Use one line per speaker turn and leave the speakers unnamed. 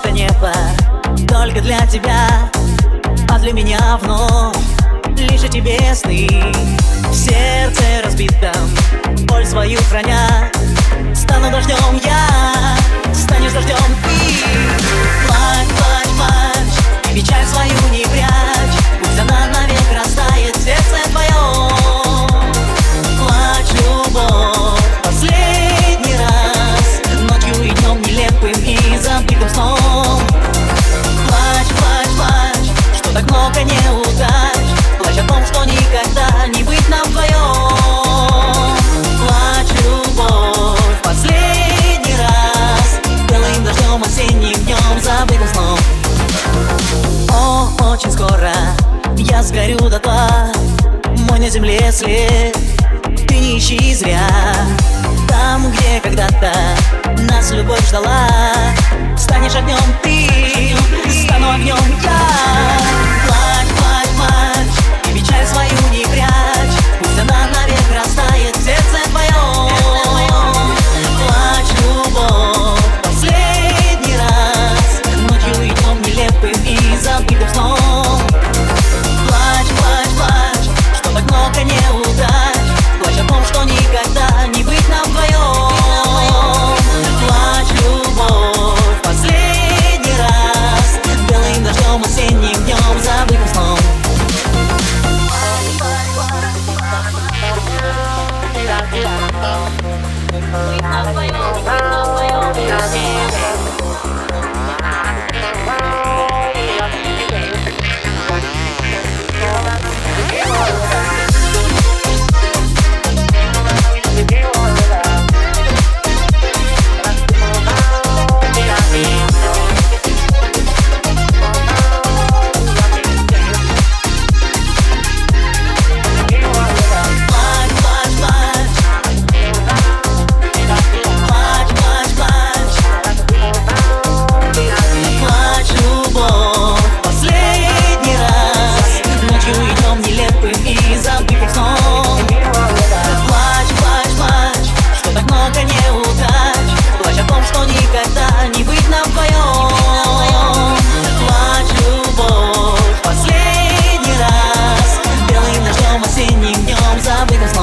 это небо только для тебя А для меня вновь. Лишь эти сны. В сердце разбитом боль свою храня. Стану дождем я, станешь дождем ты никогда не быть нам вдвоем Плачь, любовь, последний раз. Белым дождем, осенним днем, забытым сном. О, очень скоро я сгорю до тла. Мой на земле след Ты не ищи зря. Там, где когда-то Wait lang all. Забыть